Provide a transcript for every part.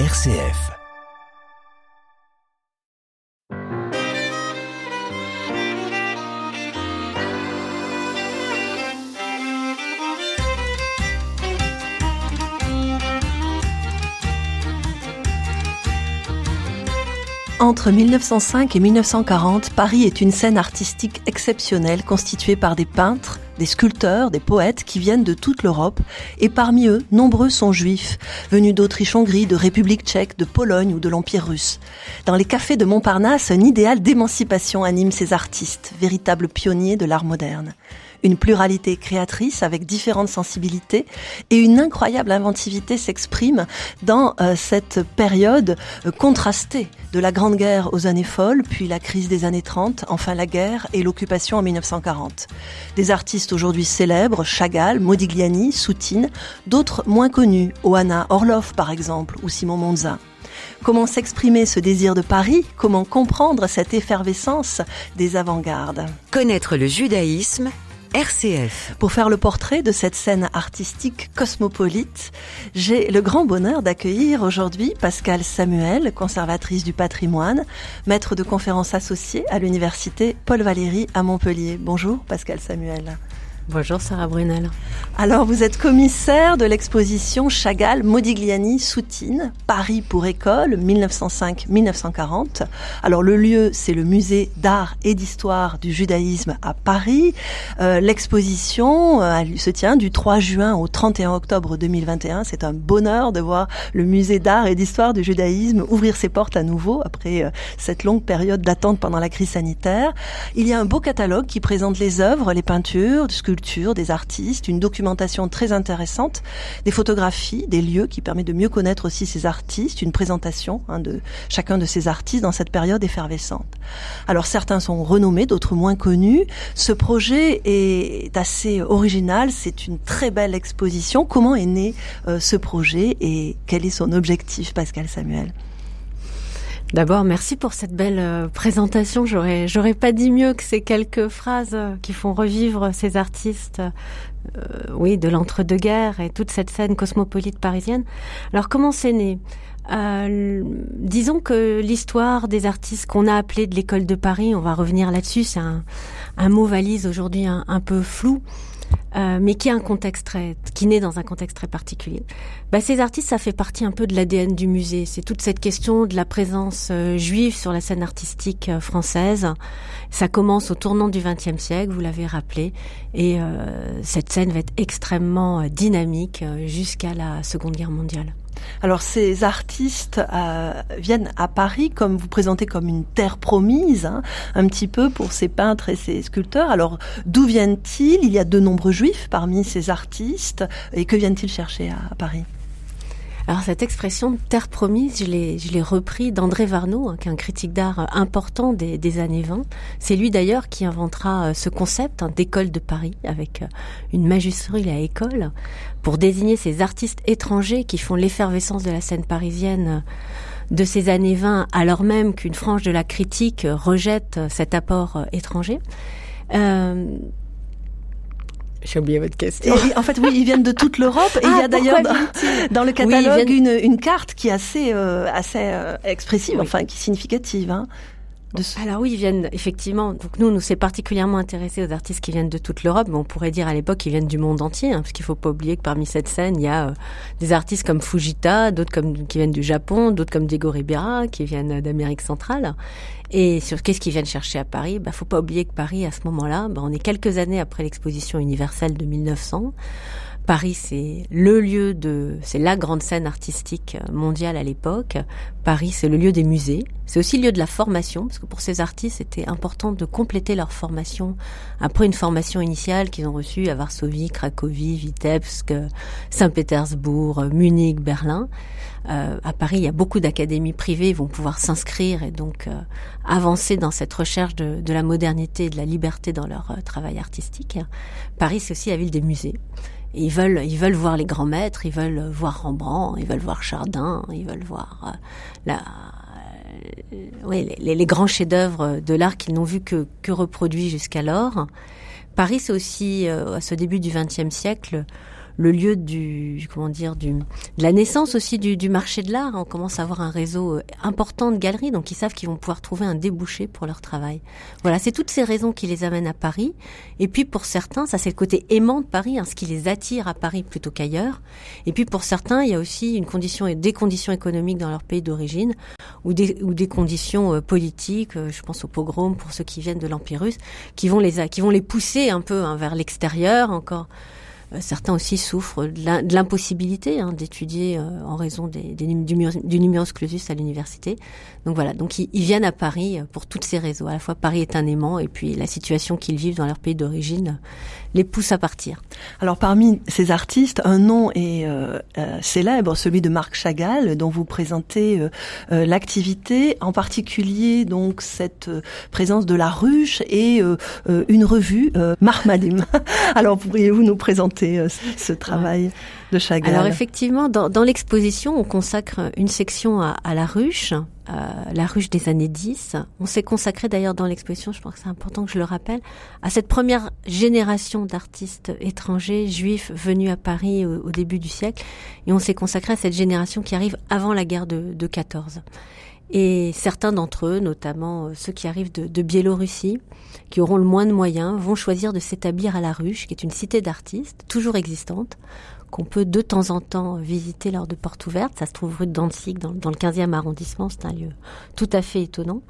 RCF. Entre 1905 et 1940, Paris est une scène artistique exceptionnelle constituée par des peintres, des sculpteurs, des poètes qui viennent de toute l'Europe, et parmi eux, nombreux sont juifs, venus d'Autriche-Hongrie, de République tchèque, de Pologne ou de l'Empire russe. Dans les cafés de Montparnasse, un idéal d'émancipation anime ces artistes, véritables pionniers de l'art moderne une pluralité créatrice avec différentes sensibilités et une incroyable inventivité s'exprime dans euh, cette période euh, contrastée de la Grande Guerre aux années folles, puis la crise des années 30, enfin la guerre et l'occupation en 1940. Des artistes aujourd'hui célèbres, Chagall, Modigliani, Soutine, d'autres moins connus, Oana Orlov par exemple, ou Simon Monza. Comment s'exprimer ce désir de Paris? Comment comprendre cette effervescence des avant-gardes? Connaître le judaïsme RCF. Pour faire le portrait de cette scène artistique cosmopolite, j'ai le grand bonheur d'accueillir aujourd'hui Pascal Samuel, conservatrice du patrimoine, maître de conférences associée à l'université Paul Valéry à Montpellier. Bonjour Pascal Samuel. Bonjour Sarah Brunel. Alors vous êtes commissaire de l'exposition Chagall Modigliani Soutine, Paris pour école 1905-1940. Alors le lieu c'est le musée d'art et d'histoire du judaïsme à Paris. Euh, l'exposition euh, se tient du 3 juin au 31 octobre 2021. C'est un bonheur de voir le musée d'art et d'histoire du judaïsme ouvrir ses portes à nouveau après euh, cette longue période d'attente pendant la crise sanitaire. Il y a un beau catalogue qui présente les œuvres, les peintures, des artistes, une documentation très intéressante, des photographies, des lieux qui permettent de mieux connaître aussi ces artistes, une présentation hein, de chacun de ces artistes dans cette période effervescente. Alors certains sont renommés, d'autres moins connus. Ce projet est assez original, c'est une très belle exposition. Comment est né euh, ce projet et quel est son objectif, Pascal Samuel? D'abord, merci pour cette belle euh, présentation. J'aurais, j'aurais pas dit mieux que ces quelques phrases euh, qui font revivre ces artistes, euh, oui, de l'entre-deux-guerres et toute cette scène cosmopolite parisienne. Alors, comment c'est né? Disons que l'histoire des artistes qu'on a appelés de l'école de Paris, on va revenir là-dessus, c'est un, mot valise aujourd'hui un, peu flou. Euh, mais qui a un contexte très, qui naît dans un contexte très particulier. Bah, ces artistes, ça fait partie un peu de l'ADN du musée. C'est toute cette question de la présence euh, juive sur la scène artistique euh, française. Ça commence au tournant du XXe siècle, vous l'avez rappelé, et cette scène va être extrêmement dynamique jusqu'à la Seconde Guerre mondiale. Alors ces artistes euh, viennent à Paris comme vous présentez comme une terre promise, hein, un petit peu pour ces peintres et ces sculpteurs. Alors d'où viennent-ils? Il y a de nombreux juifs parmi ces artistes. Et que viennent-ils chercher à Paris? Alors cette expression terre promise, je l'ai, repris d'André Varnaud, hein, qui est un critique d'art euh, important des, années 20. C'est lui d'ailleurs qui inventera euh, ce concept hein, d'école de Paris avec euh, une majuscule à école pour désigner ces artistes étrangers qui font l'effervescence de la scène parisienne de ces années 20, alors même qu'une frange de la critique rejette cet apport étranger. J'ai oublié votre question. en fait, oui, ils viennent de toute l'Europe. Et il y a ah, d'ailleurs dans, le catalogue une, une, carte qui est assez, euh, assez euh, expressive, enfin, qui est significative. Hein. Alors oui, ils viennent effectivement. Donc nous, nous c'est particulièrement intéressé aux artistes qui viennent de toute l'Europe, mais on pourrait dire à l'époque qu'ils viennent du monde entier, hein, parce qu'il faut pas oublier que parmi cette scène, il y a euh, des artistes comme Fujita, d'autres comme qui viennent du Japon, d'autres comme Diego Ribera, qui viennent d'Amérique centrale. Et sur qu'est-ce qu'ils viennent chercher à Paris? Bah, faut pas oublier que Paris, à ce moment-là, bah, on est quelques années après l'exposition universelle de 1900. Paris, c'est le lieu de, c'est la grande scène artistique mondiale à l'époque. Paris, c'est le lieu des musées. C'est aussi le lieu de la formation, parce que pour ces artistes, c'était important de compléter leur formation après une formation initiale qu'ils ont reçue à Varsovie, Cracovie, Vitebsk, Saint-Pétersbourg, Munich, Berlin. Euh, à Paris, il y a beaucoup d'académies privées, ils vont pouvoir s'inscrire et donc euh, avancer dans cette recherche de, de, la modernité et de la liberté dans leur euh, travail artistique. Paris, c'est aussi la ville des musées ils veulent, ils veulent voir les grands maîtres, ils veulent voir Rembrandt, ils veulent voir Chardin, ils veulent voir euh, euh, oui, les, grands chefs-d'œuvre de l'art qu'ils n'ont vu que, que reproduits jusqu'alors. Paris, c'est aussi, euh, à ce début du XXe siècle, le lieu du comment dire du de la naissance aussi du, du marché de l'art. On commence à avoir un réseau euh, important de galeries, donc ils savent qu'ils vont pouvoir trouver un débouché pour leur travail. Voilà, c'est toutes ces raisons qui les amènent à Paris. Et puis pour certains, ça c'est le côté aimant de Paris, hein, ce qui les attire à Paris plutôt qu'ailleurs. Et puis pour certains, il y a aussi une condition des conditions économiques dans leur pays d'origine ou des ou des conditions euh, politiques. Euh, je pense aux pogroms pour ceux qui viennent de l'Empire russe, qui vont les qui vont les pousser un peu hein, vers l'extérieur encore. Euh, certains aussi souffrent de l'impossibilité hein, d'étudier euh, en raison des, des, du, numerus clausus à l'université. Donc voilà, donc ils, viennent à Paris euh, pour toutes ces raisons. À la fois Paris est un aimant et puis la situation qu'ils vivent dans leur pays d'origine les pousse à partir. Alors parmi ces artistes, un nom est célèbre, celui de Marc Chagall, dont vous présentez l'activité, en particulier donc cette présence de la ruche et une revue Marmadim. Alors pourriez-vous nous présenter euh, ce travail de Chagall Alors effectivement, dans, dans l'exposition, on consacre une section à, à la ruche, euh, la ruche des années 10. On s'est consacré d'ailleurs dans l'exposition, je pense que c'est important que je le rappelle, à cette première génération d'artistes étrangers juifs venus à Paris au, début du siècle. Et on s'est consacré à cette génération qui arrive avant la guerre de, de 14. Et certains d'entre eux, notamment euh, ceux qui arrivent de, de, Biélorussie, qui auront le moins de moyens, vont choisir de s'établir à La Ruche, qui est une cité d'artistes, toujours existante, qu'on peut de temps en temps visiter lors de portes ouvertes. Ça se trouve rue de Danzig, dans, dans le 15e arrondissement. C'est un lieu tout à fait étonnant.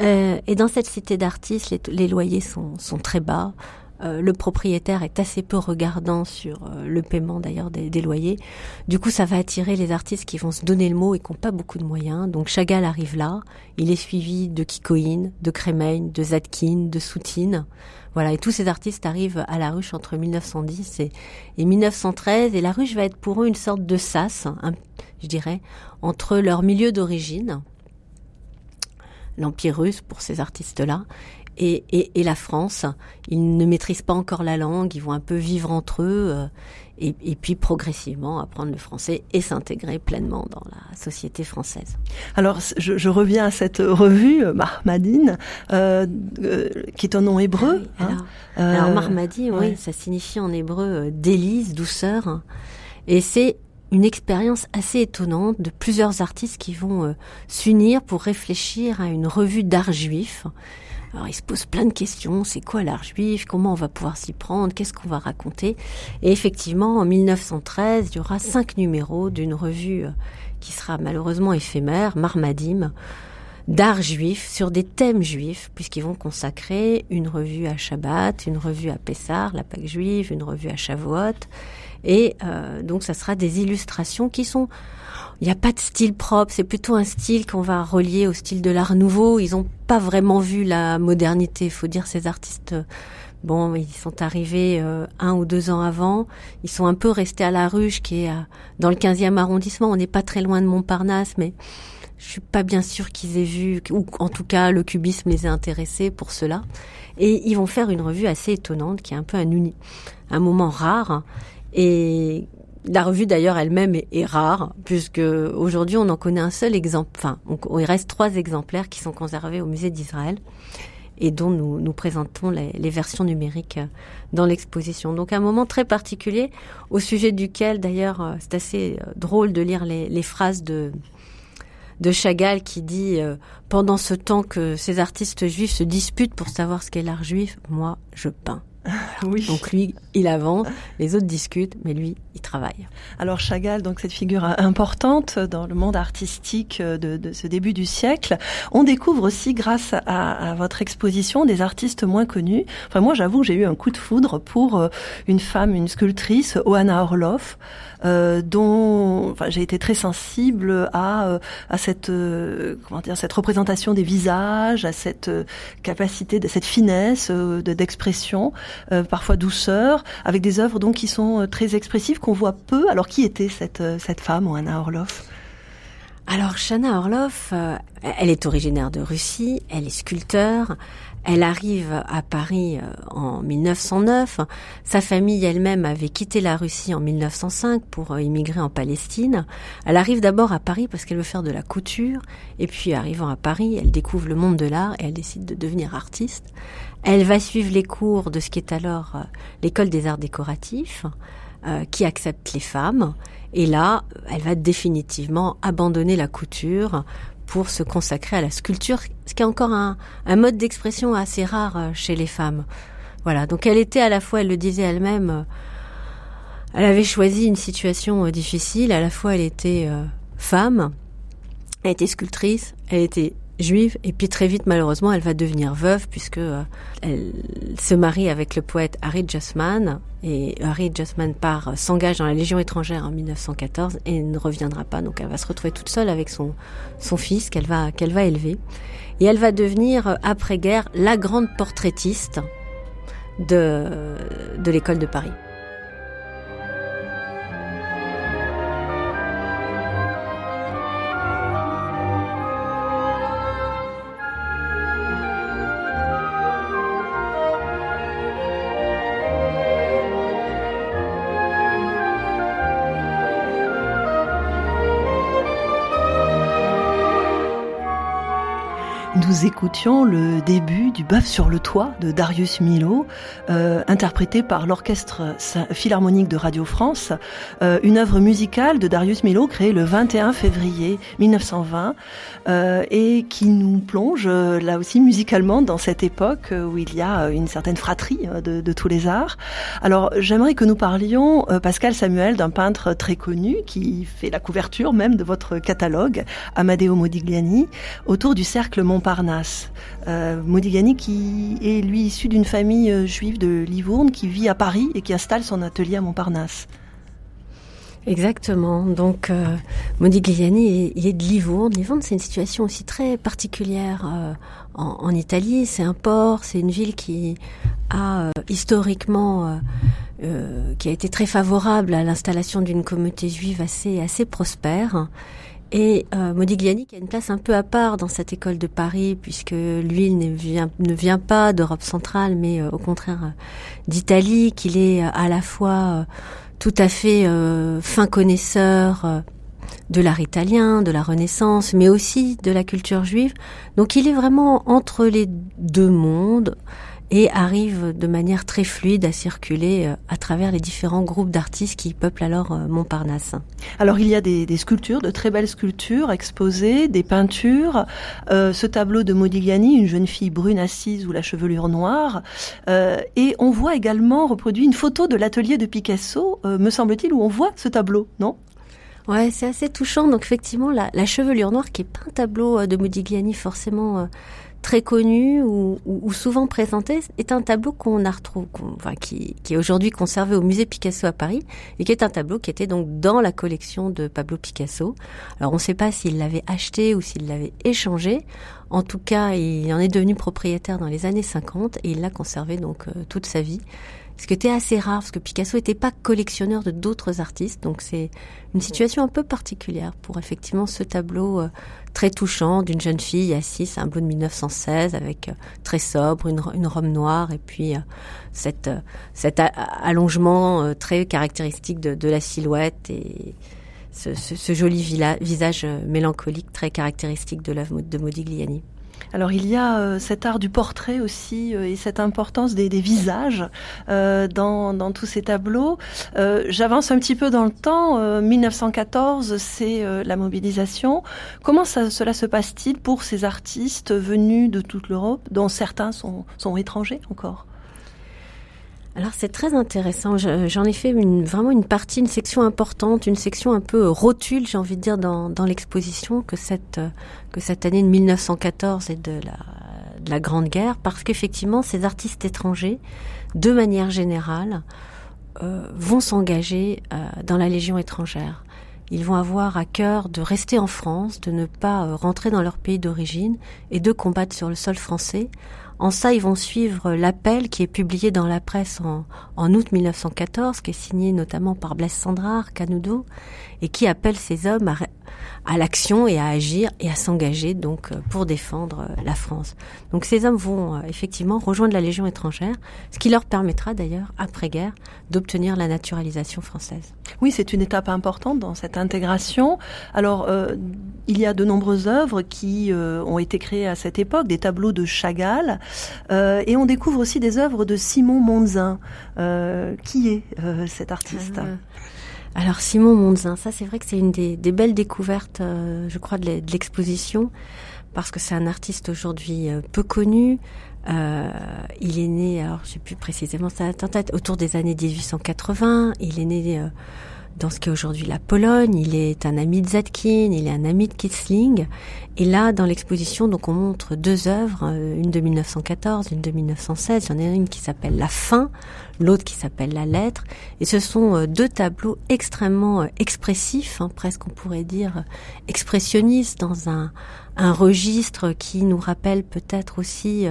Euh, et dans cette cité d'artistes, les, les, loyers sont, sont très bas. Euh, le propriétaire est assez peu regardant sur euh, le paiement d'ailleurs des, loyers. Du coup, ça va attirer les artistes qui vont se donner le mot et qui n'ont pas beaucoup de moyens. Donc Chagall arrive là. Il est suivi de Kikoïn, de Crémeil, de Zadkine, de Soutine. Voilà, et tous ces artistes arrivent à la ruche entre 1910 et, et 1913. Et la ruche va être pour eux une sorte de sas, je dirais, entre leur milieu d'origine, l'Empire russe pour ces artistes-là, et, et, et, la France. Ils ne maîtrisent pas encore la langue, ils vont un peu vivre entre eux euh, et, et, puis progressivement apprendre le français et s'intégrer pleinement dans la société française. Alors je, je reviens à cette revue euh, Marmadine, euh, euh, qui est un nom hébreu. Ah hein. alors, alors Marmadi, oui, ça signifie en hébreu délice, douceur, et c'est une expérience assez étonnante de plusieurs artistes qui vont s'unir pour réfléchir à une revue d'art juif alors il se pose plein de questions, c'est quoi l'art juif, comment on va pouvoir s'y prendre, qu'est-ce qu'on va raconter? Et effectivement, en 1913, il y aura cinq numéros d'une revue euh, qui sera malheureusement éphémère, Marmadim, d'art juif sur des thèmes juifs, puisqu'ils vont consacrer une revue à Shabbat, une revue à Pessar, la Pâque juive, une revue à Shavuot. Et euh, donc ça sera des illustrations qui sont il n'y a pas de style propre, c'est plutôt un style qu'on va relier au style de l'art nouveau. Ils n'ont pas vraiment vu la modernité, faut dire ces artistes. Bon, ils sont arrivés euh, un ou deux ans avant. Ils sont un peu restés à la ruche, qui est dans le 15e arrondissement. On n'est pas très loin de Montparnasse, mais je suis pas bien sûre qu'ils aient vu, ou en tout cas le cubisme les a intéressés pour cela. Et ils vont faire une revue assez étonnante, qui est un peu un, un moment rare, et la revue d'ailleurs elle-même est, rare, puisque aujourd'hui on en connaît un seul exemple. Enfin, il reste trois exemplaires qui sont conservés au musée d'Israël et dont nous, présentons les, versions numériques euh, dans l'exposition. Donc un moment très particulier au sujet duquel d'ailleurs euh, c'est assez euh, drôle de lire les, les phrases de de Chagall qui dit pendant ce temps que ces artistes juifs se disputent pour savoir ce qu'est l'art juif, moi je peins. Oui. Donc lui, il avance, les autres discutent, mais lui, il travaille. Alors Chagall, donc cette figure importante dans le monde artistique de, de ce début du siècle, on découvre aussi grâce à, à, votre exposition des artistes moins connus. Enfin moi, j'avoue, j'ai eu un coup de foudre pour euh, une femme, une sculptrice, Oana Orloff, euh, dont enfin, j'ai été très sensible à, euh, à cette euh, comment dire cette représentation des visages, à cette capacité, de cette finesse d'expression. Euh, parfois douceur, avec des œuvres donc qui sont euh, très expressives, qu'on voit peu. Alors qui était cette, euh, cette femme, Anna Orloff? Alors Shana Orloff, elle est originaire de Russie, elle est sculpteur, elle arrive à Paris en 1909. Sa famille elle-même avait quitté la Russie en 1905 pour immigrer en Palestine. Elle arrive d'abord à Paris parce qu'elle veut faire de la couture, et puis arrivant à Paris, elle découvre le monde de l'art et elle décide de devenir artiste. Elle va suivre les cours de ce qui est alors euh, l'école des arts décoratifs. qui accepte les femmes. Et là, elle va définitivement abandonner la couture pour se consacrer à la sculpture, ce qui est encore un, mode d'expression assez rare chez les femmes. Voilà, donc elle était à la fois, elle le disait elle-même, elle avait choisi une situation difficile, à la fois elle était femme, elle était sculptrice, elle était juive et puis très vite malheureusement elle va devenir veuve puisque euh, elle se marie avec le poète Harry Justman et Harry Justman part euh, s'engage dans la Légion étrangère en 1914 et ne reviendra pas donc elle va se retrouver toute seule avec son son fils qu'elle va qu'elle va élever et elle va devenir euh, après guerre la grande portraitiste de de l'école de Paris. Nous écoutions le début du Bœuf sur le toit de Darius Milhaud, euh, interprété par l'Orchestre Philharmonique de Radio France, euh, une œuvre musicale de Darius Milhaud créée le 21 février 1920 euh, et qui nous plonge là aussi musicalement dans cette époque où il y a une certaine fratrie de tous les arts. Alors j'aimerais que nous parlions, Pascal Samuel, d'un peintre très connu qui fait la couverture même de votre catalogue, Amadeo Modigliani, autour du cercle Montparnasse Euh, Modigliani qui est lui issu d'une famille euh, juive de Livourne qui vit à Paris et qui installe son atelier à Montparnasse. Exactement. Donc euh, Modigliani il est de Livourne. Livourne, c'est une situation aussi très particulière en, Italie. C'est un port, c'est une ville qui a historiquement été très favorable à l'installation d'une communauté juive assez prospère. Et euh, Modigliani qui a une place un peu à part dans cette école de Paris, puisque lui ne vient, ne vient pas d'Europe centrale, mais euh, au contraire euh, d'Italie, qu'il est euh, à la fois tout à fait fin connaisseur de l'art italien, de la Renaissance, mais aussi de la culture juive. Donc il est vraiment entre les deux mondes et arrive de manière très fluide à circuler euh, à travers les différents groupes d'artistes qui peuplent alors euh, Montparnasse. Alors il y a des, des, sculptures, de très belles sculptures exposées, des peintures. Euh, ce tableau de Modigliani, une jeune fille brune assise ou la chevelure noire. Euh, et on voit également reproduit une photo de l'atelier de Picasso, euh, me semble-t-il, où on voit ce tableau, non? Ouais, c'est assez touchant. Donc effectivement, la, la, chevelure noire, qui est pas un tableau de Modigliani forcément très connu ou, ou, souvent présenté est un tableau qu'on a retrouvé, enfin, qui, qui, est aujourd'hui conservé au musée Picasso à Paris et qui est un tableau qui était donc dans la collection de Pablo Picasso. Alors on ne sait pas s'il l'avait acheté ou s'il l'avait échangé. En tout cas, il en est devenu propriétaire dans les années 50 et il l'a conservé donc euh, toute sa vie ce qui était assez rare, parce que Picasso n'était pas collectionneur de d'autres artistes, donc c'est une situation un peu particulière pour effectivement ce tableau euh, très touchant d'une jeune fille assise, un tableau de 1916 avec euh, très sobre, une, une, robe noire et puis euh, cette, cet allongement très caractéristique de, de, la silhouette et ce, ce, ce joli visage mélancolique très caractéristique de l'œuvre de Modigliani. Alors il y a euh, cet art du portrait aussi euh, et cette importance des, visages euh, dans, dans, tous ces tableaux. Euh, j'avance un petit peu dans le temps. 1914, c'est la mobilisation. Comment ça, cela se passe-t-il pour ces artistes venus de toute l'Europe, dont certains sont, sont étrangers encore? Alors c'est très intéressant. J'en ai fait une, vraiment une partie, une section importante, une section un peu rotule, j'ai envie de dire, dans, dans l'exposition que cette que cette année de 1914 et de la, de la Grande Guerre, parce qu'effectivement ces artistes étrangers, de manière générale, euh, vont s'engager euh, dans la Légion étrangère. Ils vont avoir à cœur de rester en France, de ne pas euh, rentrer dans leur pays d'origine et de combattre sur le sol français en ça, ils vont suivre l'appel qui est publié dans la presse en, août 1914, qui est signé notamment par Blaise Sandrard, Canudo, et qui appelle ces hommes à, à l'action et à agir et à s'engager donc pour défendre la France. Donc ces hommes vont effectivement rejoindre la Légion étrangère, ce qui leur permettra d'ailleurs après-guerre d'obtenir la naturalisation française. Oui, c'est une étape importante dans cette intégration. Alors, il y a de nombreuses œuvres qui ont été créées à cette époque, des tableaux de Chagall, et on découvre aussi des œuvres de Simon Monzin. qui est cet artiste alors Simon Monzin, ça c'est vrai que c'est une des, belles découvertes, euh, je crois, de l'exposition, parce que c'est un artiste aujourd'hui euh, peu connu. Euh, il est né, alors je sais plus précisément sa tête, autour des années 1880. Il est né dans ce qu'est aujourd'hui la Pologne. Il est un ami de Zadkine, il est un ami de Kitzling. Et là, dans l'exposition, donc on montre deux œuvres, euh, une de 1914, une de 1916. Il y en a une qui s'appelle La fin, l'autre qui s'appelle La lettre. Et ce sont euh, deux tableaux extrêmement euh, expressifs, hein, presque on pourrait dire expressionnistes, dans un, un registre qui nous rappelle peut-être aussi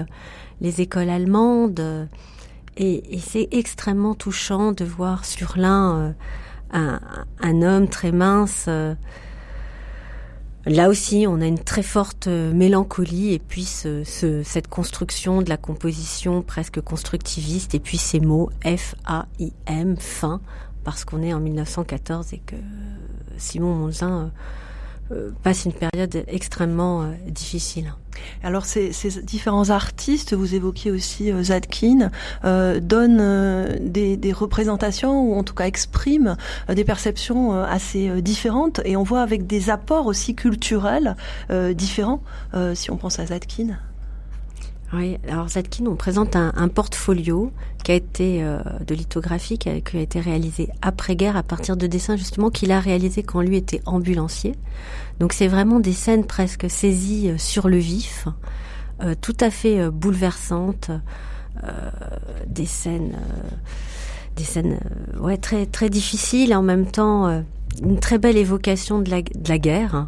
les écoles allemandes. Et, et c'est extrêmement touchant de voir sur l'un un, homme très mince. Euh, là aussi, on a une très forte euh, mélancolie et puis cette construction de la composition presque constructiviste et puis ces mots F-A-I-M, fin, parce qu'on est en 1914 et que Simon Monzin euh, passe une période extrêmement difficile. Alors ces, différents artistes, vous évoquiez aussi euh, Zadkine, euh, donnent euh, des, représentations ou en tout cas expriment des perceptions assez différentes et on voit avec des apports aussi culturels différents si on pense à Zadkine. Oui, alors Zadkine, on présente un, portfolio qui a été de lithographie qui a, été réalisé après-guerre à partir de dessins justement qu'il a réalisé quand lui était ambulancier. Donc c'est vraiment des scènes presque saisies euh, sur le vif, euh, tout à fait euh, bouleversantes, des scènes, des scènes, ouais, très très difficiles en même temps une très belle évocation de la, de la guerre.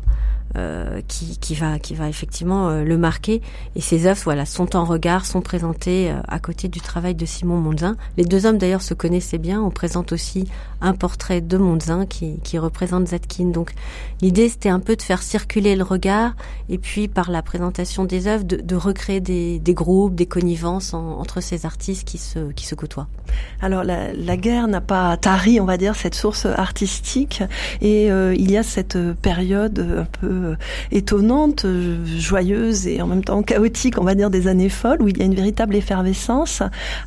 Euh, qui, qui, va, qui va effectivement euh, le marquer. Et ces œuvres voilà, sont en regard, sont présentées euh, à côté du travail de Simon Monzin. Les deux hommes d'ailleurs se connaissaient bien. On présente aussi un portrait de Monzin qui, qui représente Zatkin. Donc l'idée c'était un peu de faire circuler le regard et puis par la présentation des œuvres de, de recréer des, des, groupes, des connivences entre ces artistes qui se, qui se côtoient. Alors la, la guerre n'a pas tari, on va dire, cette source artistique et il y a cette période un peu euh, étonnante, euh, joyeuse et en même temps chaotique, on va dire, des années folles, où il y a une véritable effervescence.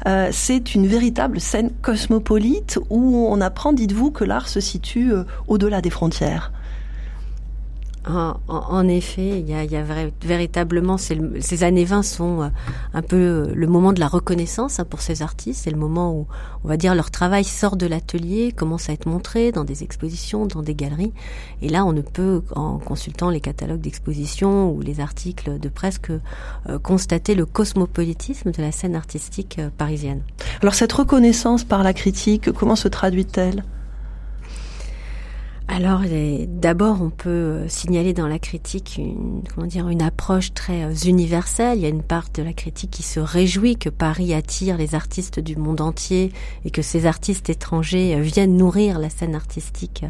Euh, c'est une véritable scène cosmopolite où on apprend, dites-vous, que l'art se situe au-delà des frontières. En, effet, il y a, y a véritablement ces années 20 sont euh, un peu euh, le moment de la reconnaissance hein, pour ces artistes. C'est le moment où on va dire leur travail sort de l'atelier, commence à être montré dans des expositions, dans des galeries. Et là, on ne peut, en consultant les catalogues d'expositions ou les articles de presse, que euh, constater le cosmopolitisme de la scène artistique parisienne. Alors cette reconnaissance par la critique, comment se traduit-elle? Alors, d'abord, on peut euh, signaler dans la critique une, une approche très euh, universelle. Il y a une part de la critique qui se réjouit que Paris attire les artistes du monde entier et que ces artistes étrangers euh, viennent nourrir la scène artistique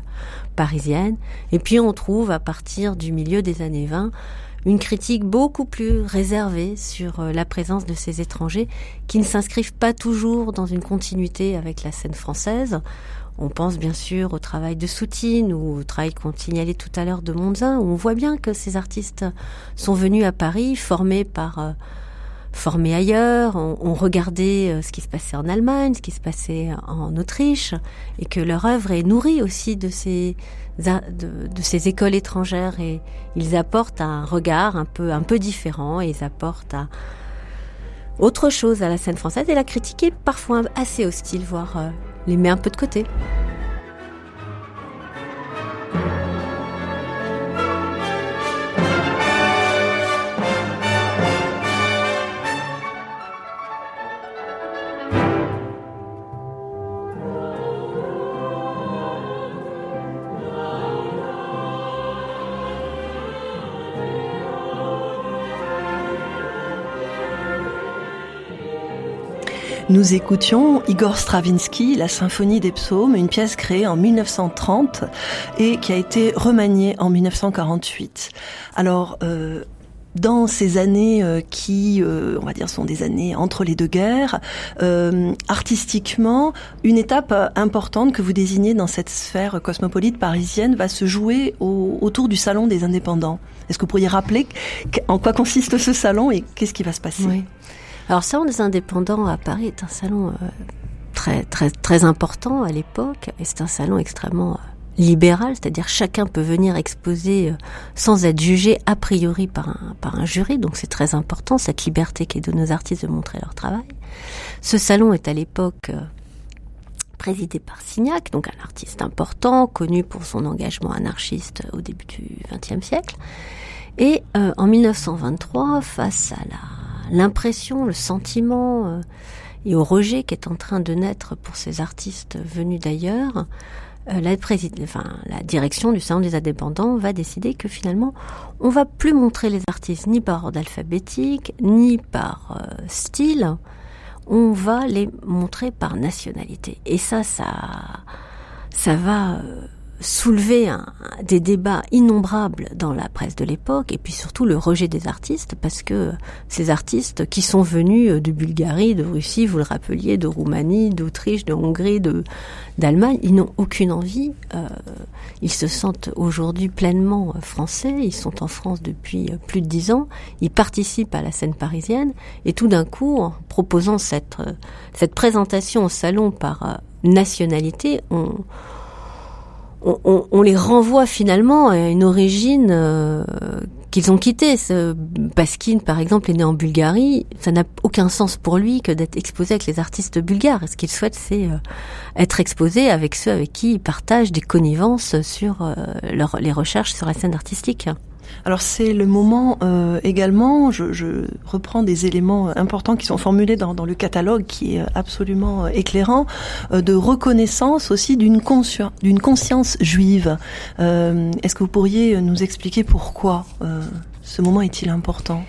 parisienne. Et puis, on trouve, à partir du milieu des années 20, une critique beaucoup plus réservée sur la présence de ces étrangers qui ne s'inscrivent pas toujours dans une continuité avec la scène française. On pense bien sûr au travail de Soutine ou au travail qu'on signalait tout à l'heure de Monzin, où on voit bien que ces artistes sont venus à Paris formés par euh, formés ailleurs, on, regardait euh, ce qui se passait en Allemagne, ce qui se passait en Autriche, et que leur œuvre est nourrie aussi de ces de, ces écoles étrangères et ils apportent un regard un peu un peu différent et ils apportent autre chose à la scène française et la critique est parfois assez hostile, voire euh, les met un peu de côté. Nous écoutions Igor Stravinsky, la symphonie des psaumes, une pièce créée en 1930 et qui a été remaniée en 1948. Alors, euh, dans ces années euh, qui, euh, on va dire, sont des années entre les deux guerres, euh, artistiquement, une étape importante que vous désignez dans cette sphère cosmopolite parisienne va se jouer autour du Salon des indépendants. Est-ce que vous pourriez rappeler en quoi consiste ce salon et qu'est-ce qui va se passer? Oui. Alors, Salon des indépendants à Paris est un salon très, très, très important à l'époque et c'est un salon extrêmement libéral, c'est-à-dire chacun peut venir exposer euh, sans être jugé a priori par un, par un jury, donc c'est très important cette liberté qui est de nos artistes de montrer leur travail. Ce salon est à l'époque euh, présidé par Signac, donc un artiste important, connu pour son engagement anarchiste au début du XXe siècle. Et euh, en 1923, face à l'impression, le sentiment et au rejet qui est en train de naître pour ces artistes venus d'ailleurs, euh, la direction du salon des indépendants va décider que finalement, on va plus montrer les artistes ni par ordre alphabétique, ni par euh, style, on va les montrer par nationalité. Et ça, ça, ça va euh, soulever un, des débats innombrables dans la presse de l'époque et puis surtout le rejet des artistes parce que ces artistes qui sont venus de Bulgarie, de Russie, vous le rappeliez, de Roumanie, d'Autriche, de Hongrie, de d'Allemagne, ils n'ont aucune envie. Euh, ils se sentent aujourd'hui pleinement français. Ils sont en France depuis plus de dix ans. Ils participent à la scène parisienne et tout d'un coup, en proposant cette cette présentation au salon par nationalité, on on, les renvoie finalement à une origine euh, qu'ils ont quittée. Ce Baskin, par exemple, est né en Bulgarie. Ça n'a aucun sens pour lui que d'être exposé avec les artistes bulgares. Ce qu'il souhaite, c'est euh, être exposé avec ceux avec qui il partage des connivences sur euh, les recherches sur la scène artistique. Alors c'est le moment euh, également, je, reprends des éléments importants qui sont formulés dans, le catalogue qui est absolument euh, éclairant, euh, de reconnaissance aussi d'une conscience, juive. Est-ce que vous pourriez nous expliquer pourquoi ce moment est-il important?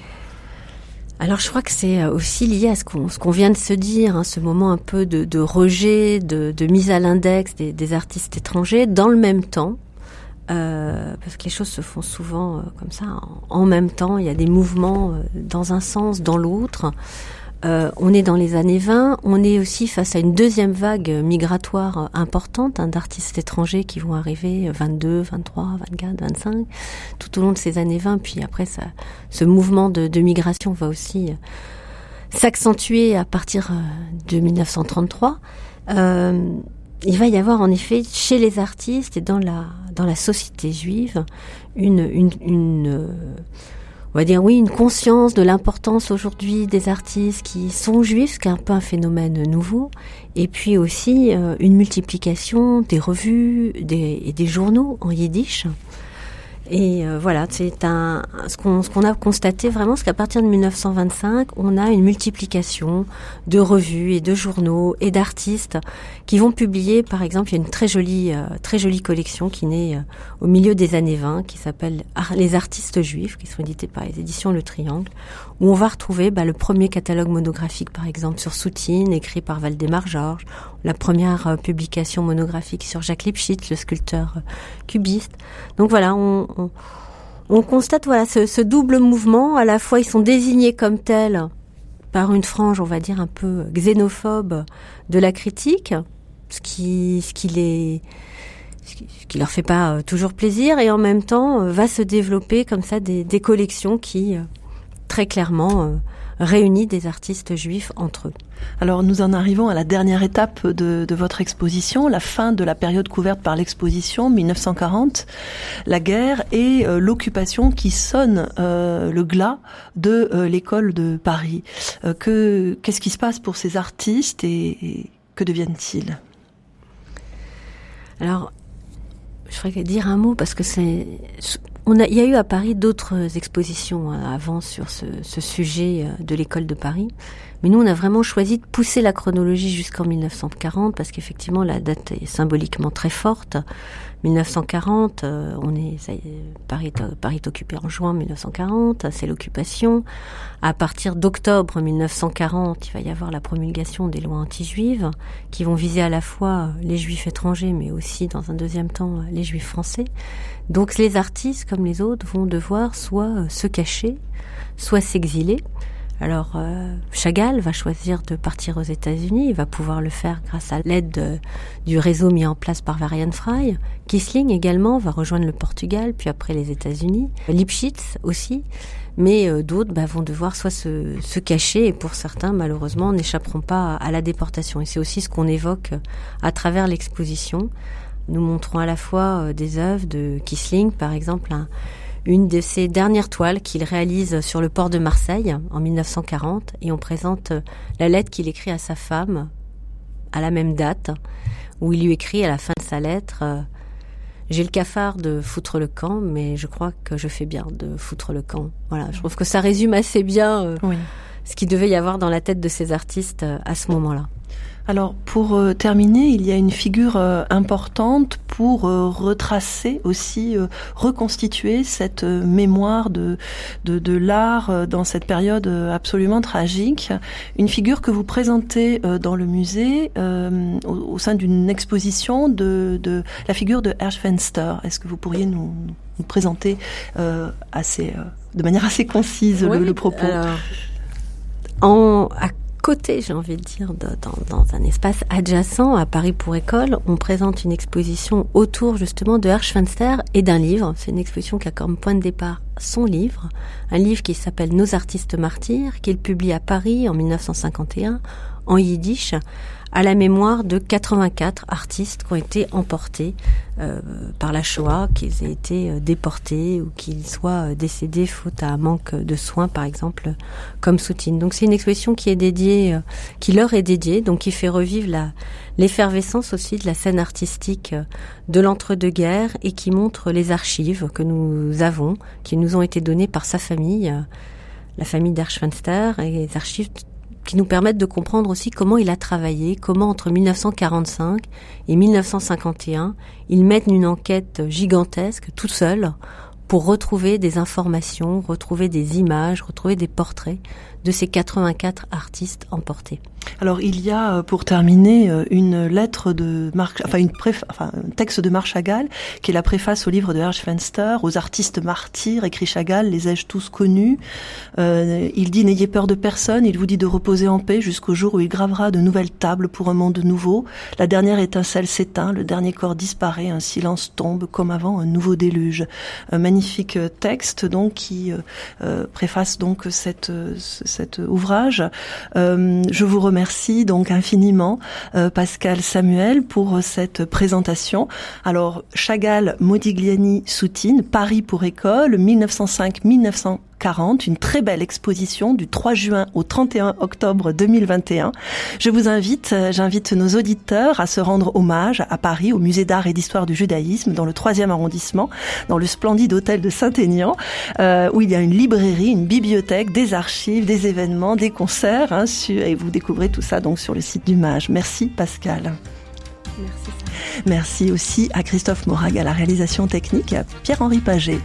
Alors je crois que c'est aussi lié à ce qu'on vient de se dire, hein, ce moment un peu de, rejet, de, mise à l'index des, artistes étrangers. Dans le même temps, euh, parce que les choses se font souvent euh, comme ça, en, même temps, il y a des mouvements euh, dans un sens, dans l'autre. on est dans les années 20, on est aussi face à une deuxième vague migratoire importante hein, d'artistes étrangers qui vont arriver 22, 23, 24, 25, tout au long de ces années 20. Puis après, ce mouvement de, migration va aussi s'accentuer à partir de 1933. Euh, il va y avoir en effet chez les artistes et dans la dans la société juive une une, une euh, on va dire oui une conscience de l'importance aujourd'hui des artistes qui sont juifs, ce qui est un peu un phénomène nouveau, et puis aussi euh, une multiplication des revues des, et des journaux en yiddish. Et euh, voilà, c'est un ce qu'on qu'on a constaté vraiment, c'est qu'à partir de 1925, on a une multiplication de revues et de journaux et d'artistes qui vont publier, par exemple, il y a une très jolie euh, très jolie collection qui naît euh, au milieu des années 20, qui s'appelle Les artistes juifs, qui sont édités par les éditions Le Triangle, où on va retrouver bah, le premier catalogue monographique, par exemple, sur Soutine, écrit par Valdemar Georges, la première publication monographique sur Jacques Lipschitz, le sculpteur cubiste. Donc voilà, on, on, constate voilà ce, double mouvement. À la fois, ils sont désignés comme tels par une frange, on va dire un peu xénophobe de la critique, ce qui, ce qui les ce qui leur fait pas euh, toujours plaisir et en même temps euh, va se développer comme ça des, des collections qui euh, très clairement réunit des artistes juifs entre eux. Alors nous en arrivons à la dernière étape de, de votre exposition, la fin de la période couverte par l'exposition 1940, la guerre et euh, l'occupation qui sonne euh, le glas de euh, l'école de Paris. Euh, que qu'est-ce qui se passe pour ces artistes et, et que deviennent-ils? Alors je voudrais dire un mot parce que c'est il y a eu à Paris d'autres expositions avant sur ce, sujet de l'école de Paris Mais nous, on a vraiment choisi de pousser la chronologie jusqu'en 1940 parce qu'effectivement, la date est symboliquement très forte. 1940, euh, Paris est occupé en juin 1940, c'est l'occupation. À partir d'octobre 1940, il va y avoir la promulgation des lois anti-juives qui vont viser à la fois les juifs étrangers, mais aussi dans un deuxième temps les juifs français. Donc les artistes, comme les autres, vont devoir soit se cacher, soit s'exiler. Alors euh, Chagall va choisir de partir aux États-Unis. Il va pouvoir le faire grâce à l'aide du réseau mis en place par Varian Fry. Kissling également va rejoindre le Portugal, puis après les États-Unis. Lipschitz aussi. Mais euh, d'autres bah, vont devoir soit se, cacher et pour certains malheureusement n'échapperont pas à la déportation. Et c'est aussi ce qu'on évoque à travers l'exposition. Nous montrons à la fois euh, des œuvres de Kissling, par exemple un, une de ses dernières toiles qu'il réalise sur le port de Marseille en 1940 et on présente euh, la lettre qu'il écrit à sa femme à la même date où il lui écrit à la fin de sa lettre euh, j'ai le cafard de foutre le camp, mais je crois que je fais bien de foutre le camp. Voilà, je trouve que ça résume assez bien euh, ce qu'il devait y avoir dans la tête de ces artistes à ce moment-là. Alors pour euh, terminer, il y a une figure euh, importante pour euh, retracer aussi, reconstituer cette mémoire de, de, de l'art dans cette période absolument tragique. Une figure que vous présentez dans le musée au, au, sein d'une exposition de, de, la figure de Fenster. Est-ce que vous pourriez nous, nous présenter assez, de manière assez concise le, le, propos? alors, en, à côté, j'ai envie de dire, dans, un espace adjacent à Paris pour école, on présente une exposition autour justement de Hirschfenster et d'un livre. C'est une exposition qui a comme point de départ son livre, un livre qui s'appelle Nos artistes martyrs, qu'il publie à Paris en 1951 en yiddish à la mémoire de 84 artistes qui ont été emportés euh, par la Shoah, qu'ils aient été euh, déportés ou qu'ils soient euh, décédés faute à un manque de soins, par exemple, comme Soutine. Donc c'est une exposition qui est dédiée, qui leur est dédiée, donc qui fait revivre la l'effervescence aussi de la scène artistique de l'entre-deux-guerres et qui montre les archives que nous avons, qui nous ont été données par sa famille, la famille d'Archfenster, et les archives qui nous permettent de comprendre aussi comment il a travaillé, comment entre 1945 et 1951, il mène une enquête gigantesque tout seul pour retrouver des informations, retrouver des images, retrouver des portraits de ces 84 artistes emportés. Alors il y a, euh, pour terminer, euh, une lettre de Marc, enfin, une un texte de Marc Chagall, qui est la préface au livre de Hersch Fenster, aux artistes martyrs, écrit Chagall, les ai-je tous connus? Euh, il dit n'ayez peur de personne, il vous dit de reposer en paix jusqu'au jour où il gravera de nouvelles tables pour un monde nouveau. La dernière étincelle s'éteint, le dernier corps disparaît, un silence tombe comme avant un nouveau déluge. Un magnifique texte donc qui euh, préface donc cette, cet ouvrage. je vous remercie donc infiniment euh, Pascal Samuel pour cette présentation. Alors Chagall, Modigliani, Soutine, Paris pour école, 1905-1940 une très belle exposition du 3 juin au 31 octobre 2021. Je vous invite, euh, j'invite nos auditeurs à se rendre hommage à Paris, au musée d'art et d'histoire du judaïsme, dans le 3e arrondissement, dans le splendide hôtel de Saint-Aignan, euh, où il y a une librairie, une bibliothèque, des archives, des événements, des concerts, hein, et vous découvrez tout ça donc sur le site du MAGE. Merci Pascal. Merci. Merci aussi à Christophe Morag à la réalisation technique et à Pierre-Henri Paget.